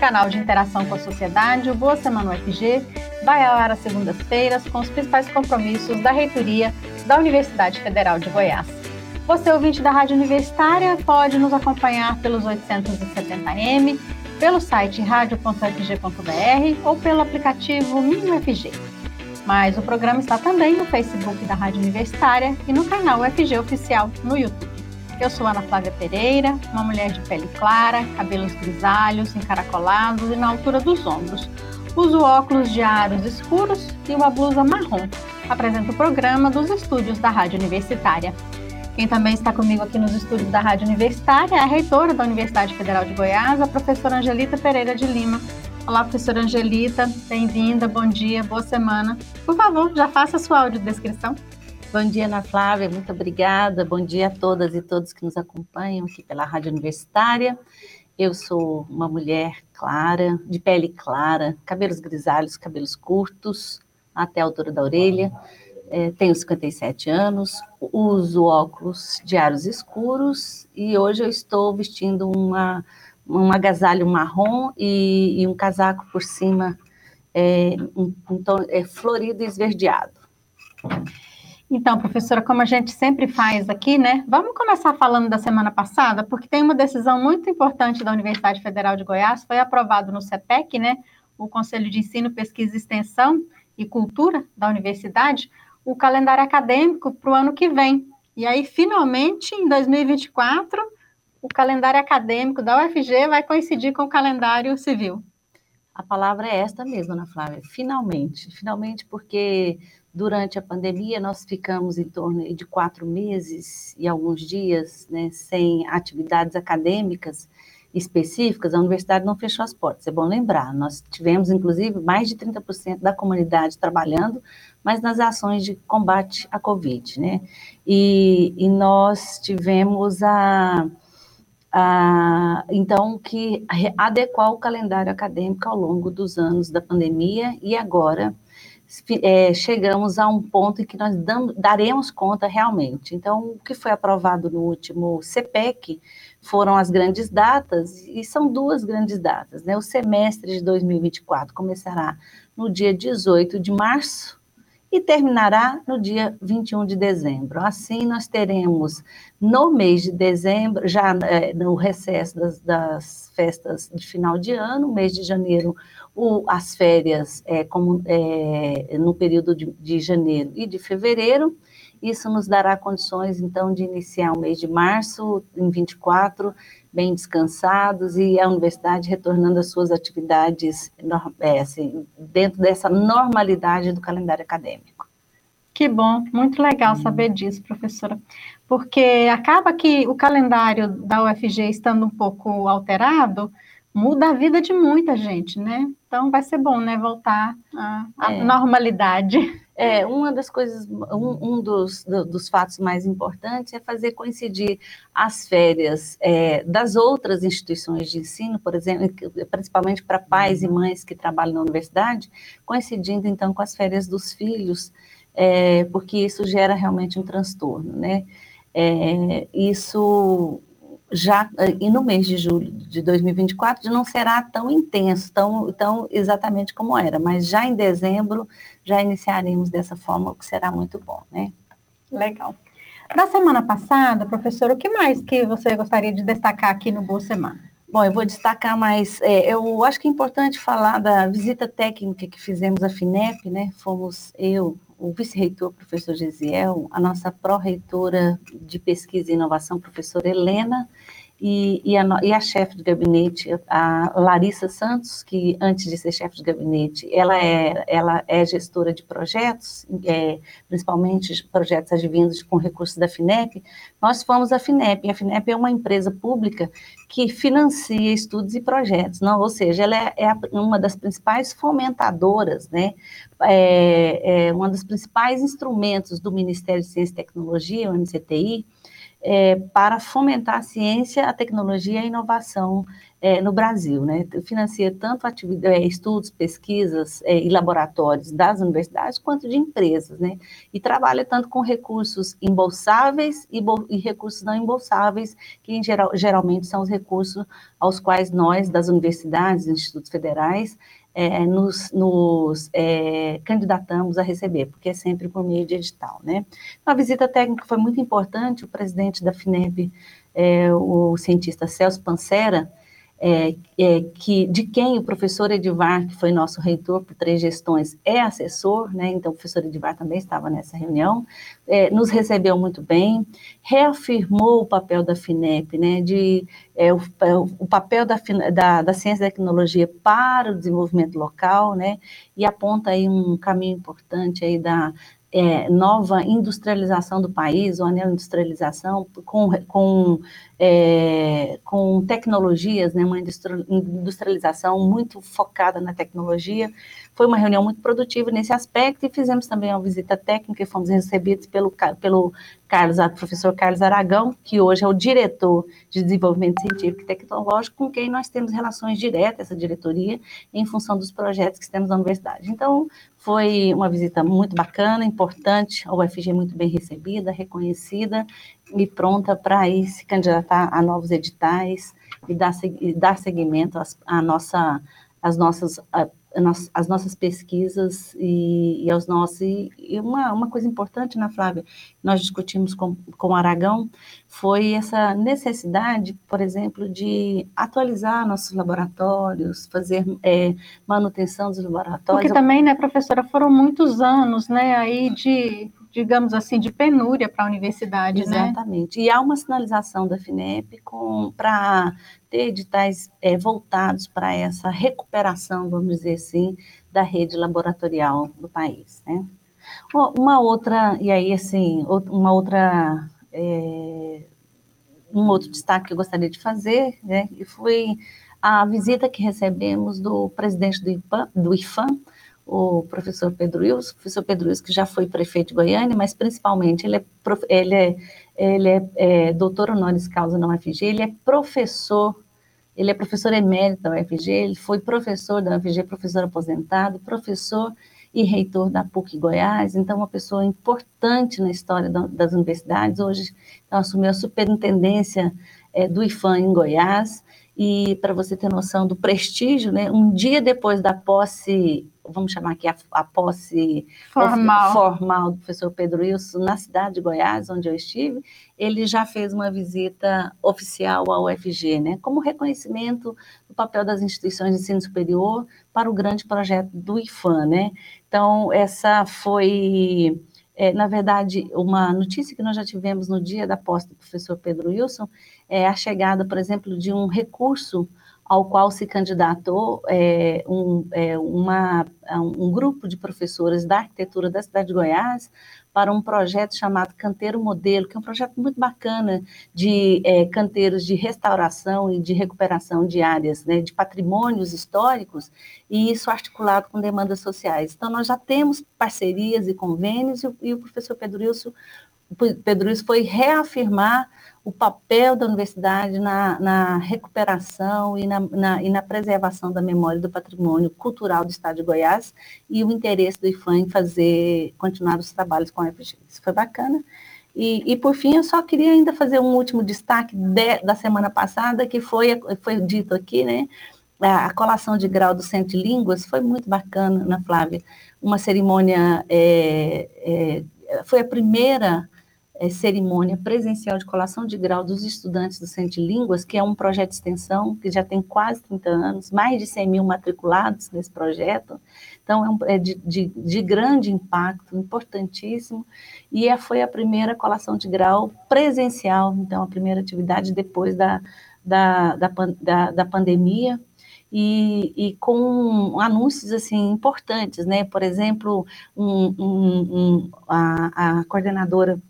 canal de interação com a sociedade. O Boa Semana UFG vai ao ar às segundas-feiras com os principais compromissos da Reitoria da Universidade Federal de Goiás. Você, ouvinte da Rádio Universitária, pode nos acompanhar pelos 870M, pelo site radio.fg.br ou pelo aplicativo Minho FG. Mas o programa está também no Facebook da Rádio Universitária e no canal UFG Oficial no YouTube. Eu sou Ana Flávia Pereira, uma mulher de pele clara, cabelos grisalhos, encaracolados e na altura dos ombros. Uso óculos de aros escuros e uma blusa marrom. Apresento o programa dos estúdios da Rádio Universitária. Quem também está comigo aqui nos estúdios da Rádio Universitária é a reitora da Universidade Federal de Goiás, a professora Angelita Pereira de Lima. Olá, professora Angelita, bem-vinda, bom dia, boa semana. Por favor, já faça a sua audiodescrição. Bom dia, Ana Flávia, muito obrigada. Bom dia a todas e todos que nos acompanham aqui pela Rádio Universitária. Eu sou uma mulher clara, de pele clara, cabelos grisalhos, cabelos curtos, até a altura da orelha. É, tenho 57 anos, uso óculos de aros escuros e hoje eu estou vestindo uma um agasalho marrom e, e um casaco por cima é, um, um tom, é, florido e esverdeado. Então, professora, como a gente sempre faz aqui, né? Vamos começar falando da semana passada, porque tem uma decisão muito importante da Universidade Federal de Goiás, foi aprovado no CEPEC, né? O Conselho de Ensino, Pesquisa, Extensão e Cultura da universidade, o calendário acadêmico para o ano que vem. E aí, finalmente, em 2024, o calendário acadêmico da UFG vai coincidir com o calendário civil. A palavra é esta mesmo, Ana Flávia, finalmente. Finalmente, porque durante a pandemia nós ficamos em torno de quatro meses e alguns dias né, sem atividades acadêmicas específicas, a universidade não fechou as portas, é bom lembrar. Nós tivemos, inclusive, mais de 30% da comunidade trabalhando, mas nas ações de combate à Covid, né? E, e nós tivemos a então, que adequar o calendário acadêmico ao longo dos anos da pandemia e agora é, chegamos a um ponto em que nós daremos conta realmente. Então, o que foi aprovado no último CPEC foram as grandes datas, e são duas grandes datas. Né? O semestre de 2024 começará no dia 18 de março e terminará no dia 21 de dezembro. Assim, nós teremos no mês de dezembro, já é, no recesso das, das, festas de final de ano, mês de janeiro, o, as férias é, como, é, no período de, de janeiro e de fevereiro. Isso nos dará condições, então, de iniciar o mês de março, em 24, bem descansados e a universidade retornando às suas atividades é, assim, dentro dessa normalidade do calendário acadêmico. Que bom, muito legal saber disso, professora, porque acaba que o calendário da UFG estando um pouco alterado, muda a vida de muita gente, né? Então vai ser bom, né, voltar à, à é. normalidade. É, uma das coisas, um, um dos, do, dos fatos mais importantes é fazer coincidir as férias é, das outras instituições de ensino, por exemplo, principalmente para pais e mães que trabalham na universidade, coincidindo então com as férias dos filhos, é, porque isso gera realmente um transtorno, né? É, isso já e no mês de julho de 2024 não será tão intenso, tão, tão exatamente como era, mas já em dezembro já iniciaremos dessa forma, o que será muito bom, né? Legal. Da semana passada, professor, o que mais que você gostaria de destacar aqui no Boa Semana? Bom, eu vou destacar mais, é, eu acho que é importante falar da visita técnica que fizemos à FINEP, né? Fomos eu, o vice-reitor, professor Gesiel, a nossa pró-reitora de pesquisa e inovação, professora Helena, e, e, a, e a chefe de gabinete, a Larissa Santos, que antes de ser chefe de gabinete, ela é, ela é gestora de projetos, é, principalmente projetos advindos com recursos da FINEP, nós fomos a FINEP, e a FINEP é uma empresa pública que financia estudos e projetos, não? ou seja, ela é, é uma das principais fomentadoras, né, é, é um dos principais instrumentos do Ministério de Ciência e Tecnologia, o MCTI, é, para fomentar a ciência, a tecnologia e a inovação é, no Brasil. Né? Financia tanto é, estudos, pesquisas é, e laboratórios das universidades quanto de empresas. Né? E trabalha tanto com recursos embolsáveis e, e recursos não embolsáveis, que em geral, geralmente são os recursos aos quais nós, das universidades, institutos federais, é, nos, nos é, candidatamos a receber, porque é sempre por meio de edital, né? A visita técnica foi muito importante, o presidente da FINEP, é, o cientista Celso Pancera, é, é, que, de quem o professor Edivar, que foi nosso reitor por três gestões, é assessor, né? então o professor Edivar também estava nessa reunião, é, nos recebeu muito bem, reafirmou o papel da FINEP, né? de, é, o, é, o, papel da, da, da, ciência e tecnologia para o desenvolvimento local, né? e aponta aí um caminho importante aí da, é, nova industrialização do país, ou a neoindustrialização, com, com, é, com tecnologias, né, uma industrialização muito focada na tecnologia. Foi uma reunião muito produtiva nesse aspecto e fizemos também uma visita técnica e fomos recebidos pelo, pelo Carlos, professor Carlos Aragão, que hoje é o diretor de desenvolvimento científico e tecnológico, com quem nós temos relações diretas, essa diretoria, em função dos projetos que temos na universidade. Então, foi uma visita muito bacana, importante, a UFG muito bem recebida, reconhecida e pronta para se candidatar a novos editais e dar, e dar seguimento às, à nossa, às nossas as nossas pesquisas e, e aos nossos. E, uma, uma coisa importante, né, Flávia, nós discutimos com, com o Aragão, foi essa necessidade, por exemplo, de atualizar nossos laboratórios, fazer é, manutenção dos laboratórios. Porque também, né, professora, foram muitos anos, né, aí de digamos assim, de penúria para a universidade, Exatamente. né? Exatamente. E há uma sinalização da FINEP para ter editais é, voltados para essa recuperação, vamos dizer assim, da rede laboratorial do país, né? Uma outra, e aí, assim, uma outra, é, um outro destaque que eu gostaria de fazer, né, foi a visita que recebemos do presidente do IPAM, do IFAM, o professor Pedro Wilson, professor Pedro Wilson, que já foi prefeito de Goiânia, mas principalmente ele é, ele é, ele é, é doutor honoris causa na UFG, ele é professor, ele é professor emérito da UFG, ele foi professor da UFG, professor aposentado, professor e reitor da PUC Goiás, então uma pessoa importante na história das universidades, hoje então, assumiu a superintendência é, do IFAM em Goiás, e para você ter noção do prestígio, né, um dia depois da posse vamos chamar aqui a, a posse formal. formal do professor Pedro Wilson na cidade de Goiás, onde eu estive, ele já fez uma visita oficial ao UFG, né, como reconhecimento do papel das instituições de ensino superior para o grande projeto do IFAM, né. Então, essa foi, é, na verdade, uma notícia que nós já tivemos no dia da posse do professor Pedro Wilson, é a chegada, por exemplo, de um recurso ao qual se candidatou é, um, é, uma, um grupo de professores da arquitetura da cidade de Goiás para um projeto chamado Canteiro Modelo, que é um projeto muito bacana de é, canteiros de restauração e de recuperação de áreas, né, de patrimônios históricos, e isso articulado com demandas sociais. Então, nós já temos parcerias e convênios, e, e o professor Pedro Wilson, Pedro Wilson foi reafirmar o papel da universidade na, na recuperação e na, na, e na, preservação da memória do patrimônio cultural do Estado de Goiás e o interesse do IFAM em fazer, continuar os trabalhos com a FG. Isso foi bacana. E, e, por fim, eu só queria ainda fazer um último destaque de, da semana passada, que foi, foi dito aqui, né? A, colação de grau do Centro de Línguas foi muito bacana, Ana Flávia. Uma cerimônia, é, é, foi a primeira é, cerimônia presencial de colação de grau dos estudantes do Centro de Línguas, que é um projeto de extensão que já tem quase 30 anos, mais de 100 mil matriculados nesse projeto. Então, é, um, é de, de, de, grande impacto, importantíssimo, e é, foi a primeira colação de grau presencial, então, a primeira atividade depois da, da, da, da, da pandemia, e, e, com anúncios assim importantes, né? Por exemplo, um, um, um, a, a, coordenadora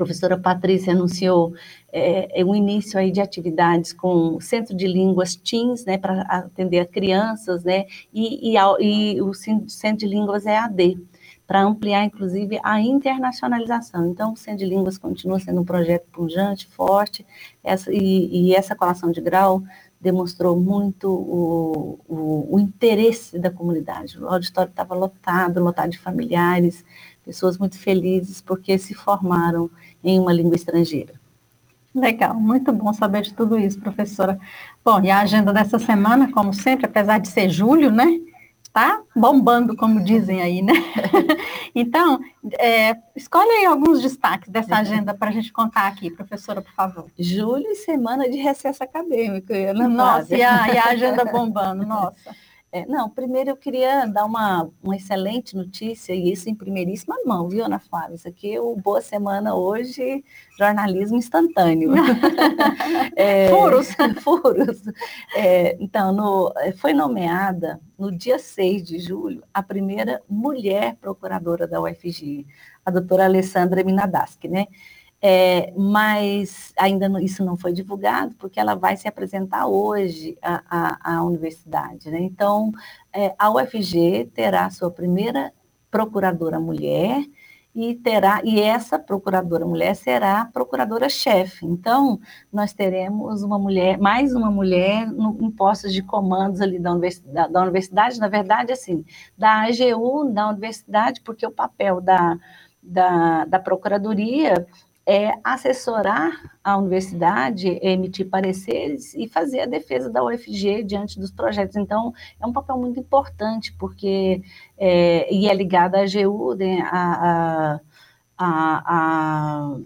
professora Patrícia anunciou é, é, início aí de atividades com o Centro de Línguas Teams, né, para atender crianças, né, e, e, e o Centro de Línguas EAD, para ampliar, inclusive, a internacionalização. Então, o Centro de Línguas continua sendo um projeto pujante, forte, essa, e, e essa colação de grau demonstrou muito o, o, o interesse da comunidade. O auditório estava lotado, lotado de familiares, pessoas muito felizes porque se formaram em uma língua estrangeira. Legal, muito bom saber de tudo isso, professora. Bom, e a agenda dessa semana, como sempre, apesar de ser julho, né? Tá bombando, como dizem aí, né? então, é, escolhe aí alguns destaques dessa agenda para a gente contar aqui, professora, por favor. Julho e semana de recesso acadêmico. Nossa, e a, e a agenda bombando, nossa. É, não, primeiro eu queria dar uma, uma excelente notícia, e isso em primeiríssima mão, viu, Ana Flávia? Isso aqui é o Boa Semana hoje, jornalismo instantâneo. é, furos. furos. É, então, no, foi nomeada, no dia 6 de julho, a primeira mulher procuradora da UFG, a doutora Alessandra Minadaski, né? É, mas ainda não, isso não foi divulgado, porque ela vai se apresentar hoje à, à, à universidade. Né? Então, é, a UFG terá sua primeira procuradora mulher e terá e essa procuradora mulher será procuradora-chefe. Então, nós teremos uma mulher, mais uma mulher no, em postos de comandos ali da universidade, da universidade, na verdade, assim, da AGU, da universidade, porque o papel da, da, da procuradoria é assessorar a universidade, emitir pareceres e fazer a defesa da UFG diante dos projetos. Então, é um papel muito importante, porque é, e é ligado à AGU, né, a, a, a, a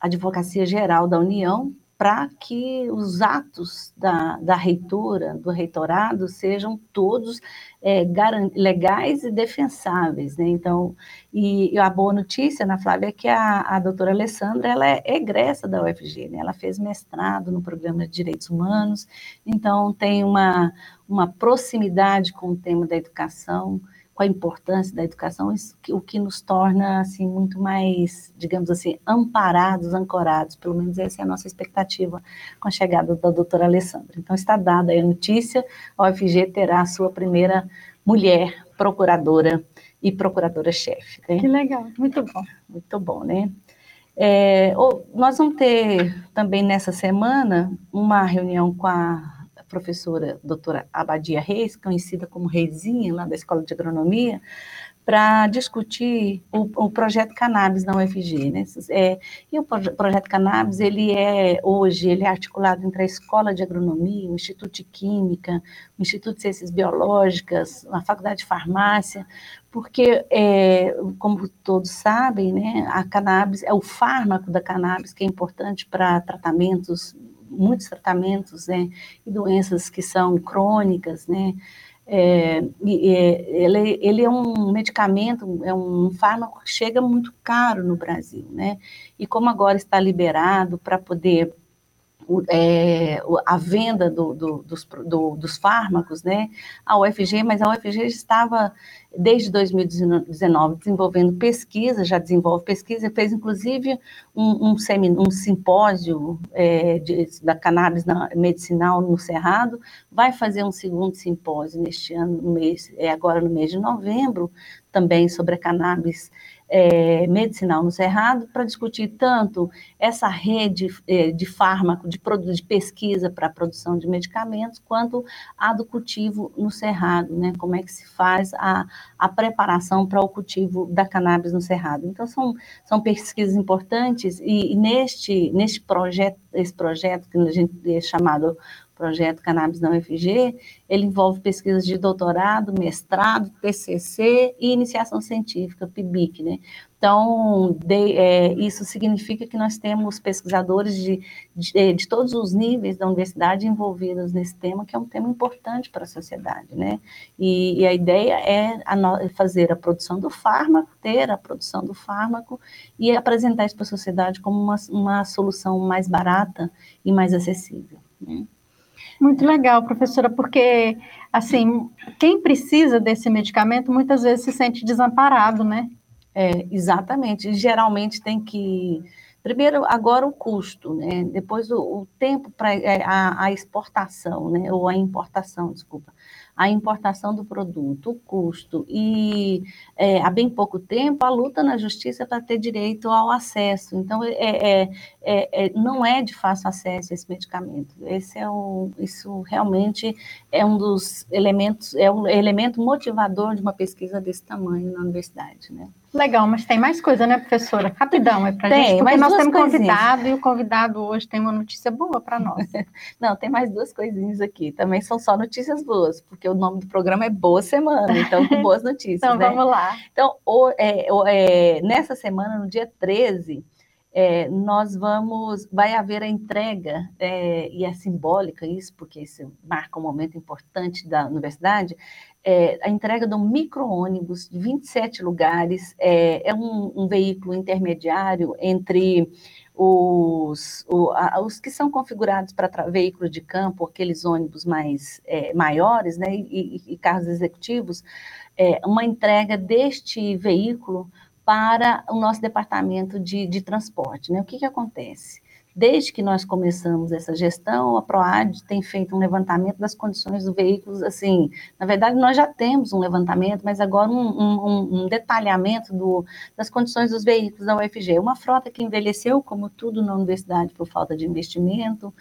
Advocacia Geral da União, para que os atos da, da reitora, do reitorado, sejam todos é, legais e defensáveis. Né? Então, e, e, a boa notícia, Ana Flávia, é que a, a doutora Alessandra ela é egressa da UFG, né? ela fez mestrado no programa de Direitos Humanos, então tem uma, uma proximidade com o tema da educação, com a importância da educação, isso, o que nos torna assim muito mais, digamos assim, amparados, ancorados. Pelo menos essa é a nossa expectativa com a chegada da doutora Alessandra. Então está dada a notícia, a UFG terá a sua primeira mulher procuradora e procuradora-chefe. Né? Que legal, muito bom. Muito bom, né? É, nós vamos ter também nessa semana uma reunião com a professora doutora Abadia Reis, conhecida como Reizinha, lá da Escola de Agronomia, para discutir o, o, projeto Cannabis na UFG. Né? É, e o projeto Cannabis, ele é, hoje, ele é articulado entre a Escola de Agronomia, o Instituto de Química, o Instituto de Ciências Biológicas, a Faculdade de Farmácia, porque, é, como todos sabem, né, a cannabis, é o fármaco da cannabis que é importante para tratamentos muitos tratamentos, né, e doenças que são crônicas, né, é, ele, ele, é um medicamento, é um fármaco que chega muito caro no Brasil, né, e como agora está liberado para poder é, a venda do, do, dos, do, dos, fármacos, né, a UFG, mas a UFG estava desde 2019 desenvolvendo pesquisa, já desenvolve pesquisa, fez inclusive um, um, um simpósio é, de, da cannabis na, medicinal no Cerrado, vai fazer um segundo simpósio neste ano, no mês, é, agora no mês de novembro, também sobre a cannabis é, medicinal no Cerrado para discutir tanto essa rede é, de fármaco, de, de pesquisa para a produção de medicamentos, quanto a do cultivo no Cerrado, né? Como é que se faz a, a preparação para o cultivo da cannabis no Cerrado. Então, são, são pesquisas importantes e, e neste, neste projeto, esse projeto que a gente é chamado projeto Cannabis na UFG, ele envolve pesquisas de doutorado, mestrado, TCC e iniciação científica, PIBIC, né? Então, de, é, isso significa que nós temos pesquisadores de, de, de, todos os níveis da universidade envolvidos nesse tema, que é um tema importante para a sociedade, né? E, e a ideia é a no, fazer a produção do fármaco, ter a produção do fármaco e apresentar isso para a sociedade como uma, uma solução mais barata e mais acessível. Né? Muito legal, professora, porque, assim, quem precisa desse medicamento muitas vezes se sente desamparado, né? É, exatamente. Geralmente tem que. Primeiro, agora o custo, né? Depois o, o tempo para é, a, a, exportação, né? Ou a importação, desculpa a importação do produto, o custo e é, há bem pouco tempo a luta na justiça para ter direito ao acesso. Então, é, é, é, é não é de fácil acesso esse medicamento. Esse é o, isso realmente é um dos elementos, é um elemento motivador de uma pesquisa desse tamanho na universidade, né? Legal, mas tem mais coisa, né, professora? Rapidão, é para gente, porque nós temos convidado e o convidado hoje tem uma notícia boa para nós. Não, tem mais duas coisinhas aqui. Também são só notícias boas, porque o nome do programa é Boa Semana, então com boas notícias. então né? vamos lá. Então, o, é, o, é, nessa semana, no dia 13, é, nós vamos, vai haver a entrega, é, e é simbólica isso, porque isso marca um momento importante da universidade, é, a entrega do micro-ônibus de 27 lugares, é, é um, um, veículo intermediário entre os, o, a, os que são configurados para veículos de campo, aqueles ônibus mais é, maiores, né, e, e, carros executivos, é, uma entrega deste veículo para o nosso departamento de, de transporte. Né? O que, que acontece? Desde que nós começamos essa gestão, a PROAD tem feito um levantamento das condições do veículo, assim, na verdade nós já temos um levantamento, mas agora um, um, um detalhamento do, das condições dos veículos da UFG. Uma frota que envelheceu, como tudo na universidade, por falta de investimento,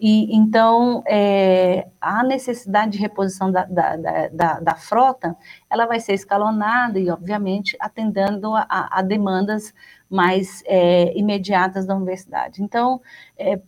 e então é, a necessidade de reposição da, da, da, da, frota, ela vai ser escalonada e, obviamente, atendendo a, a demandas mais é, imediatas da universidade. Então, é,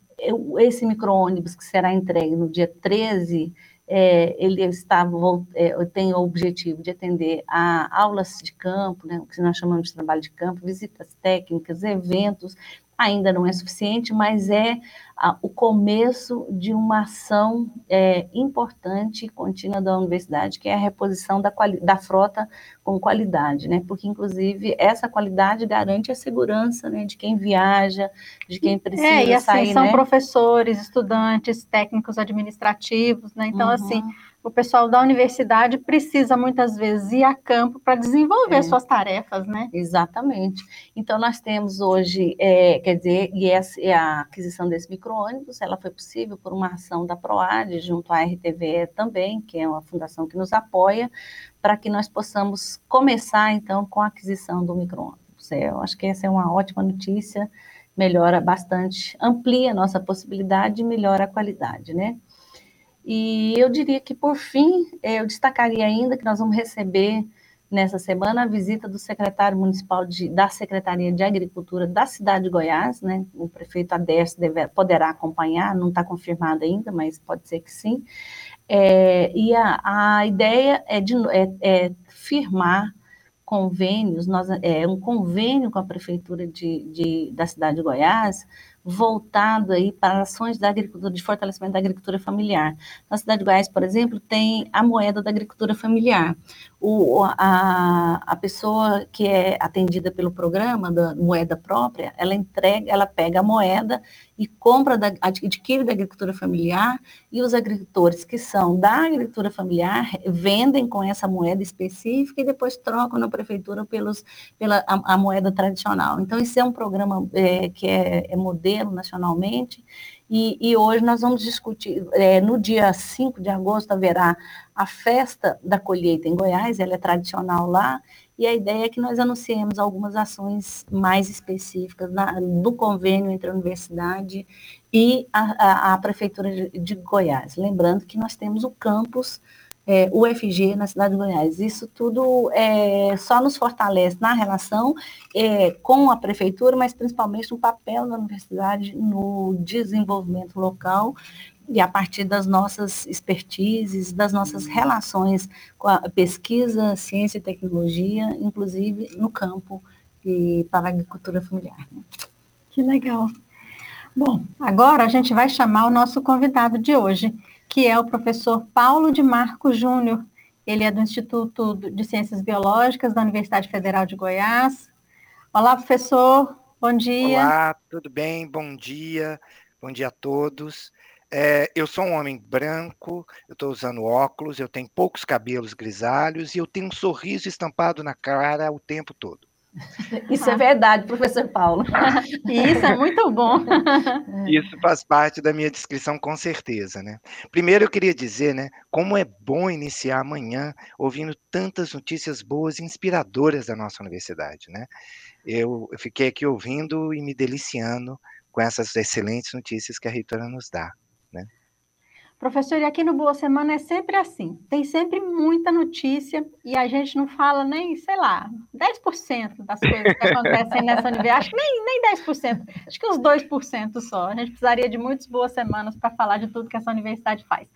esse micro-ônibus que será entregue no dia 13, é, ele está, é, tem o objetivo de atender a aulas de campo, né, o que nós chamamos de trabalho de campo, visitas técnicas, eventos, ainda não é suficiente, mas é a, o começo de uma ação é, importante e contínua da universidade, que é a reposição da, da frota com qualidade, né? Porque, inclusive, essa qualidade garante a segurança né, de quem viaja, de quem precisa é, e, assim, sair, são né? professores, estudantes, técnicos administrativos, né? Então, assim, uhum. assim, o pessoal da universidade precisa muitas vezes ir a campo para desenvolver é. suas tarefas, né? Exatamente. Então, nós temos hoje, é, quer dizer, e essa, a aquisição desse micro-ônibus, ela foi possível por uma ação da PROAD, junto à RTVE também, que é uma fundação que nos apoia, para que nós possamos começar, então, com a aquisição do micro-ônibus. É, eu acho que essa é uma ótima notícia, melhora bastante, amplia a nossa possibilidade e melhora a qualidade, né? E eu diria que, por fim, eu destacaria ainda que nós vamos receber nessa semana a visita do secretário municipal de, da Secretaria de Agricultura da cidade de Goiás, né? O prefeito deve, poderá acompanhar, não está confirmado ainda, mas pode ser que sim. É, e a, a, ideia é, de, é, é firmar convênios, nós, é um convênio com a prefeitura de, de, da cidade de Goiás voltado aí para ações da agricultura, de fortalecimento da agricultura familiar. Na cidade de Goiás, por exemplo, tem a moeda da agricultura familiar. O, a, a pessoa que é atendida pelo programa da moeda própria, ela entrega, ela pega a moeda e compra, da, adquire da agricultura familiar, e os agricultores que são da agricultura familiar vendem com essa moeda específica e depois trocam na prefeitura pelos, pela a, a moeda tradicional. Então, isso é um programa é, que é, é modelo nacionalmente, e, e, hoje nós vamos discutir, é, no dia 5 de agosto haverá a festa da colheita em Goiás, ela é tradicional lá, e a ideia é que nós anunciemos algumas ações mais específicas na, do convênio entre a universidade e a, a, a Prefeitura de, de, Goiás. Lembrando que nós temos o campus é, UFG na cidade de Goiás. Isso tudo é, só nos fortalece na relação é, com a Prefeitura, mas principalmente no papel da universidade no desenvolvimento local e a partir das nossas expertises, das nossas relações com a pesquisa, ciência e tecnologia, inclusive no campo e para a agricultura familiar. Né? Que legal. Bom, agora a gente vai chamar o nosso convidado de hoje, que é o professor Paulo de Marco Júnior. Ele é do Instituto de Ciências Biológicas da Universidade Federal de Goiás. Olá, professor. Bom dia. Olá, tudo bem? Bom dia. Bom dia a todos. É, eu sou um homem branco, eu estou usando óculos, eu tenho poucos cabelos grisalhos e eu tenho um sorriso estampado na cara o tempo todo. Isso é verdade, professor Paulo. Isso é muito bom. Isso faz parte da minha descrição, com certeza, né? Primeiro eu queria dizer, né, como é bom iniciar amanhã ouvindo tantas notícias boas e inspiradoras da nossa universidade, né? Eu fiquei aqui ouvindo e me deliciando com essas excelentes notícias que a reitora nos dá. Professor, e aqui no Boa Semana é sempre assim. Tem sempre muita notícia e a gente não fala nem, sei lá, 10% das coisas que acontecem nessa universidade. Acho que nem, nem 10%, acho que uns 2% só. A gente precisaria de muitas boas semanas para falar de tudo que essa universidade faz.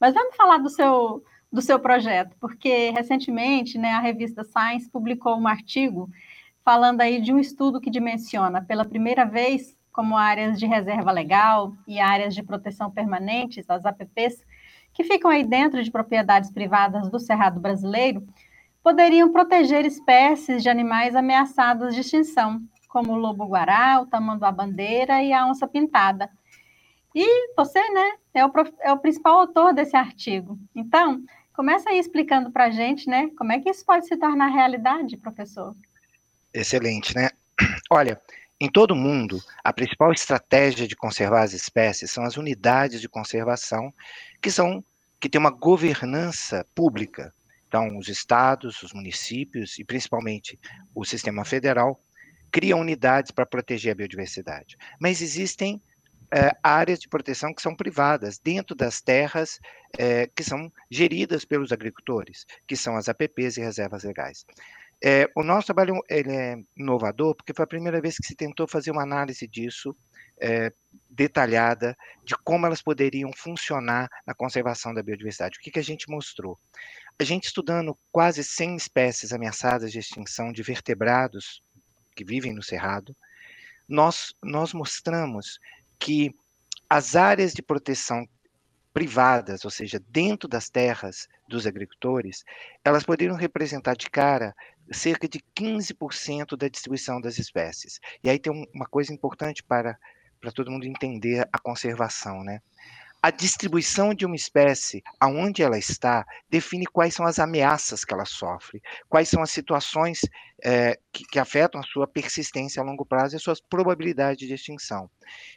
Mas vamos falar do seu, do seu projeto, porque recentemente né, a revista Science publicou um artigo falando aí de um estudo que dimensiona pela primeira vez como áreas de reserva legal e áreas de proteção permanentes, as APPs, que ficam aí dentro de propriedades privadas do Cerrado brasileiro, poderiam proteger espécies de animais ameaçados de extinção, como o lobo-guará, o tamanduá-bandeira e a onça-pintada. E você, né, é o, é o principal autor desse artigo. Então, começa aí explicando para a gente, né, como é que isso pode se tornar realidade, professor. Excelente, né? Olha, em todo o mundo, a principal estratégia de conservar as espécies são as unidades de conservação, que são que têm uma governança pública. Então, os estados, os municípios e principalmente o sistema federal criam unidades para proteger a biodiversidade. Mas existem é, áreas de proteção que são privadas, dentro das terras é, que são geridas pelos agricultores, que são as APPs e reservas legais. É, o nosso trabalho ele é inovador porque foi a primeira vez que se tentou fazer uma análise disso é, detalhada de como elas poderiam funcionar na conservação da biodiversidade. O que, que a gente mostrou? A gente estudando quase 100 espécies ameaçadas de extinção de vertebrados que vivem no cerrado, nós, nós mostramos que as áreas de proteção privadas, ou seja, dentro das terras dos agricultores, elas poderiam representar de cara cerca de 15% da distribuição das espécies. E aí tem uma coisa importante para, para todo mundo entender a conservação, né? A distribuição de uma espécie, aonde ela está, define quais são as ameaças que ela sofre, quais são as situações é, que, que afetam a sua persistência a longo prazo e as suas probabilidades de extinção.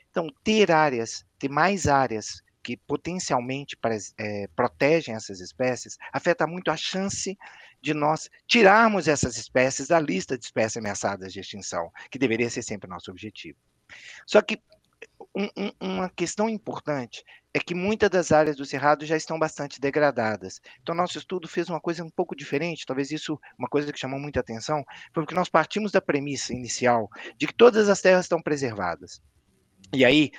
Então, ter áreas, ter mais áreas que potencialmente é, protegem essas espécies, afeta muito a chance de nós tirarmos essas espécies da lista de espécies ameaçadas de extinção, que deveria ser sempre nosso objetivo. Só que um, um, uma questão importante é que muitas das áreas do Cerrado já estão bastante degradadas. Então, nosso estudo fez uma coisa um pouco diferente, talvez isso, uma coisa que chamou muita atenção, foi porque nós partimos da premissa inicial de que todas as terras estão preservadas. E aí,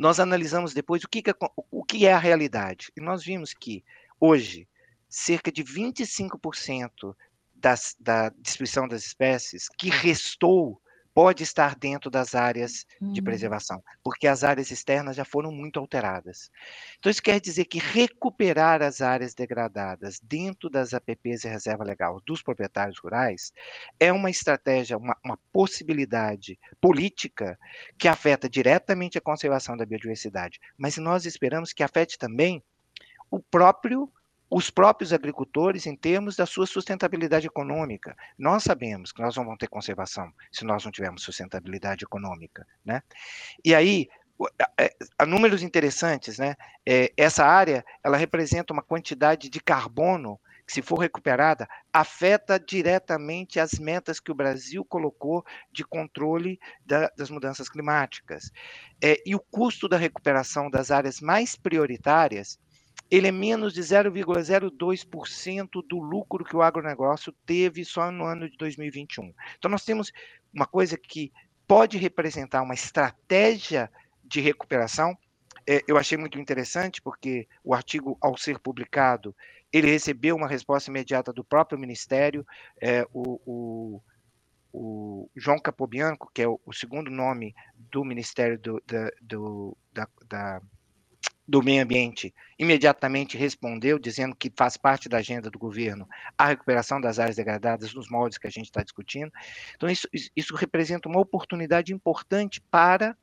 nós analisamos depois o que, que, é, o que é a realidade. E nós vimos que, hoje, cerca de 25% das, da distribuição das espécies que restou pode estar dentro das áreas de hum. preservação, porque as áreas externas já foram muito alteradas. Então, isso quer dizer que recuperar as áreas degradadas dentro das APPs e reserva legal dos proprietários rurais é uma estratégia, uma, uma possibilidade política que afeta diretamente a conservação da biodiversidade, mas nós esperamos que afete também o próprio os próprios agricultores em termos da sua sustentabilidade econômica. Nós sabemos que nós não vamos ter conservação se nós não tivermos sustentabilidade econômica, né? E aí, é, há números interessantes, né? É, essa área, ela representa uma quantidade de carbono que, se for recuperada, afeta diretamente as metas que o Brasil colocou de controle da, das mudanças climáticas. É, e o custo da recuperação das áreas mais prioritárias ele é menos de 0,02% do lucro que o agronegócio teve só no ano de 2021. Então, nós temos uma coisa que pode representar uma estratégia de recuperação. É, eu achei muito interessante, porque o artigo, ao ser publicado, ele recebeu uma resposta imediata do próprio Ministério. É, o, o o João Capobianco, que é o, o segundo nome do Ministério do, da, do, da, da, do Meio Ambiente, imediatamente respondeu, dizendo que faz parte da agenda do governo a recuperação das áreas degradadas nos moldes que a gente está discutindo. Então, isso, isso representa uma oportunidade importante para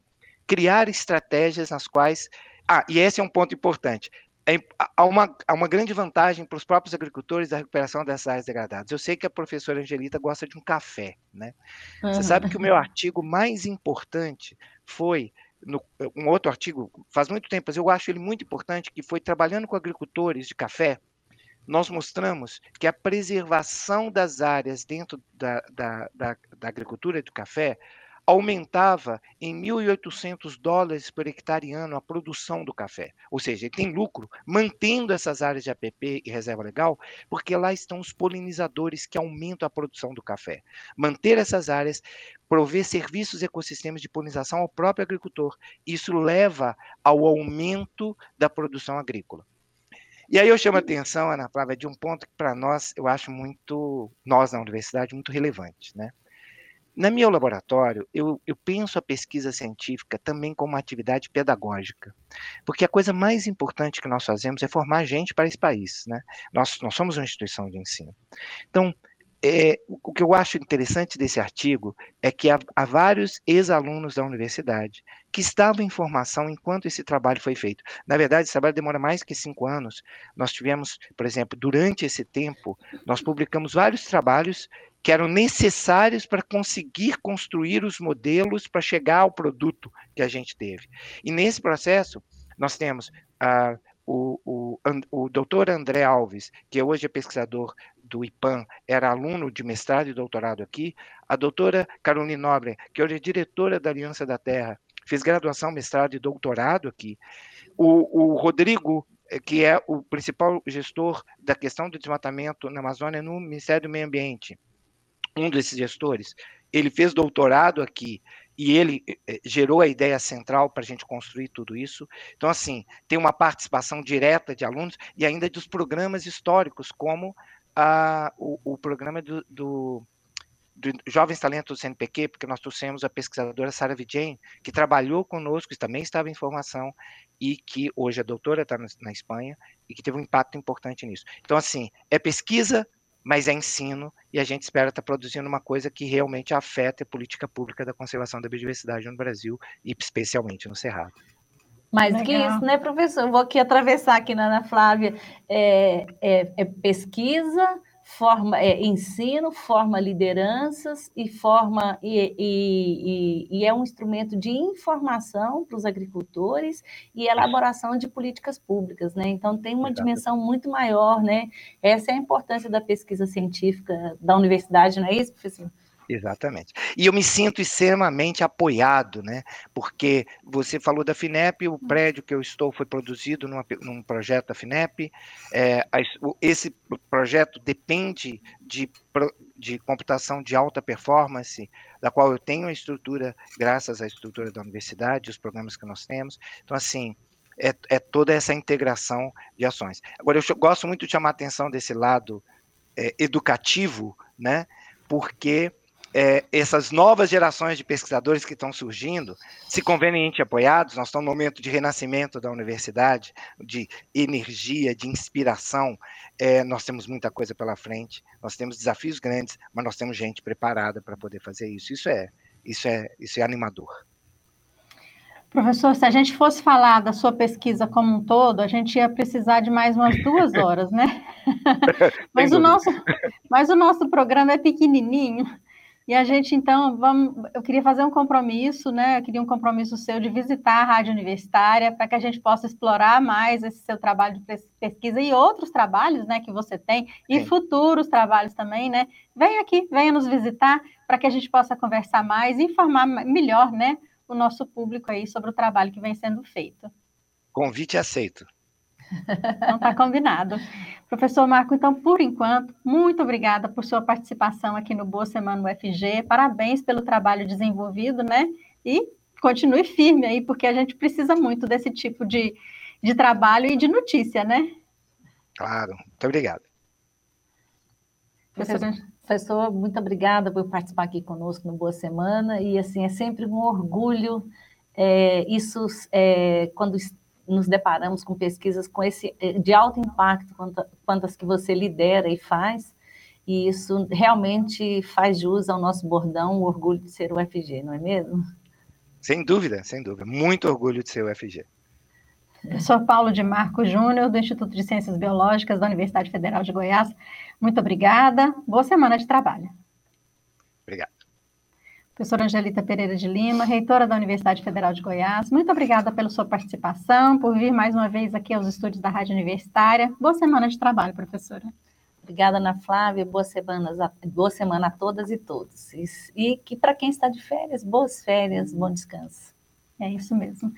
criar estratégias nas quais. Ah, e esse é um ponto importante é, há, uma, há uma grande vantagem para os próprios agricultores da recuperação dessas áreas degradadas. Eu sei que a professora Angelita gosta de um café, né? Uhum. Você sabe que o meu artigo mais importante foi no, um outro artigo, faz muito tempo, mas eu acho ele muito importante, que foi trabalhando com agricultores de café, nós mostramos que a preservação das áreas dentro da, da, da, da agricultura do café aumentava em 1.800 dólares por hectare ano a produção do café. Ou seja, ele tem lucro mantendo essas áreas de APP e reserva legal, porque lá estão os polinizadores que aumentam a produção do café. Manter essas áreas, prover serviços e ecossistemas de polinização ao próprio agricultor. Isso leva ao aumento da produção agrícola. E aí eu chamo a atenção, Ana Flávia, de um ponto que para nós, eu acho muito, nós na universidade, muito relevante, né? Na meu laboratório, eu, eu, penso a pesquisa científica também como uma atividade pedagógica, porque a coisa mais importante que nós fazemos é formar gente para esse país. Né? Nós, nós somos uma instituição de ensino. Então, é, o que eu acho interessante desse artigo é que há, há vários ex-alunos da universidade que estavam em formação enquanto esse trabalho foi feito. Na verdade, esse trabalho demora mais que cinco anos. Nós tivemos, por exemplo, durante esse tempo, nós publicamos vários trabalhos que eram necessários para conseguir construir os modelos para chegar ao produto que a gente teve. E nesse processo, nós temos ah, o, o, o doutor André Alves, que hoje é pesquisador do IPAM, era aluno de mestrado e doutorado aqui, a doutora Caroline Nobre, que hoje é diretora da Aliança da Terra, fez graduação, mestrado e doutorado aqui, o, o Rodrigo eh, que é o principal gestor da questão do desmatamento na Amazônia no Ministério do Meio Ambiente um desses gestores, ele fez doutorado aqui e ele eh, eh, gerou a ideia central para a gente construir tudo isso. Então, assim, tem uma participação direta de alunos e ainda dos programas históricos, como a, o, o programa do, do, do, Jovens Talentos do CNPq, porque nós trouxemos a pesquisadora Sara Vidjen, que trabalhou conosco, e também estava em formação, e que hoje é doutora, está na Espanha, e que teve um impacto importante nisso. Então, assim, é pesquisa, mas é ensino e a gente espera estar tá produzindo uma coisa que realmente afeta a política pública da conservação da biodiversidade no Brasil e especialmente no Cerrado. Mais Legal. que isso, né, professor? Eu vou aqui atravessar aqui na Ana Flávia. É, é, é pesquisa, forma é, ensino, forma lideranças e forma e, e, e, e é um instrumento de informação para os agricultores e elaboração de políticas públicas, né? Então tem uma dimensão muito maior, né? Essa é a importância da pesquisa científica da universidade, não é isso, professor? Exatamente. E eu me sinto extremamente apoiado, né? Porque você falou da FINEP, o hum. prédio que eu estou foi produzido numa, num projeto da FINEP. É, esse projeto depende de, de computação de alta performance, da qual eu tenho a estrutura, graças à estrutura da universidade, os programas que nós temos. Então, assim, é, é toda essa integração de ações. Agora, eu gosto muito de chamar a atenção desse lado é, educativo, né? Porque é, essas novas gerações de pesquisadores que estão surgindo, se conveniente apoiados, nós estamos no momento de renascimento da universidade, de energia, de inspiração. É, nós temos muita coisa pela frente, nós temos desafios grandes, mas nós temos gente preparada para poder fazer isso. Isso é, isso é, isso é animador. Professor, se a gente fosse falar da sua pesquisa como um todo, a gente ia precisar de mais umas duas horas, né? mas, o nosso, mas o nosso programa é pequenininho. E a gente, então, vamos, eu queria fazer um compromisso, né? Eu queria um compromisso seu de visitar a Rádio Universitária para que a gente possa explorar mais esse seu trabalho de pesquisa e outros trabalhos, né, que você tem, e Sim. futuros trabalhos também, né? Venha aqui, venha nos visitar para que a gente possa conversar mais e informar melhor, né, o nosso público aí sobre o trabalho que vem sendo feito. Convite aceito. Não está combinado. Professor Marco, então, por enquanto, muito obrigada por sua participação aqui no Boa Semana UFG. Parabéns pelo trabalho desenvolvido, né? E continue firme aí, porque a gente precisa muito desse tipo de, de trabalho e de notícia, né? Claro, muito obrigado. Professor, Professor, muito obrigada por participar aqui conosco no Boa Semana, e assim, é sempre um orgulho, é, isso é, quando nos deparamos com pesquisas com esse é, de alto impacto, quantas que você lidera e faz, e isso realmente faz jus ao nosso bordão, o orgulho de ser o FG, não é mesmo? Sem dúvida, sem dúvida. Muito orgulho de ser o FG. Professor Paulo de Marco Júnior, do Instituto de Ciências Biológicas da Universidade Federal de Goiás. Muito obrigada. Boa semana de trabalho. Obrigado. Professora Angelita Pereira de Lima, reitora da Universidade Federal de Goiás, muito obrigada pela sua participação, por vir mais uma vez aqui aos estúdios da Rádio Universitária. Boa semana de trabalho, professora. Obrigada, Ana Flávia. Boa semana, boa semana a todas e todos. E, e que para quem está de férias, boas férias, bom descanso. É isso mesmo.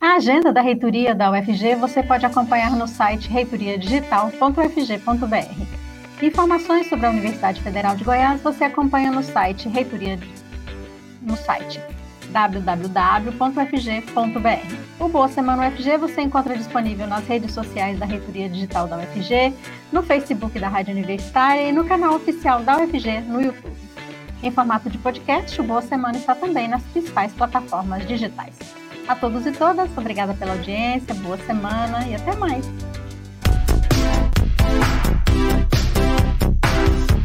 A agenda da reitoria da UFG você pode acompanhar no site reitoriadigital.ufg.br. Informações sobre a Universidade Federal de Goiás você acompanha no site reitoria no site www.ufg.br. O Boa Semana UFG você encontra disponível nas redes sociais da Reitoria Digital da UFG, no Facebook da Rádio Universitária e no canal oficial da UFG no YouTube. Em formato de podcast, o Boa Semana está também nas principais plataformas digitais. A todos e todas, obrigada pela audiência, boa semana e até mais.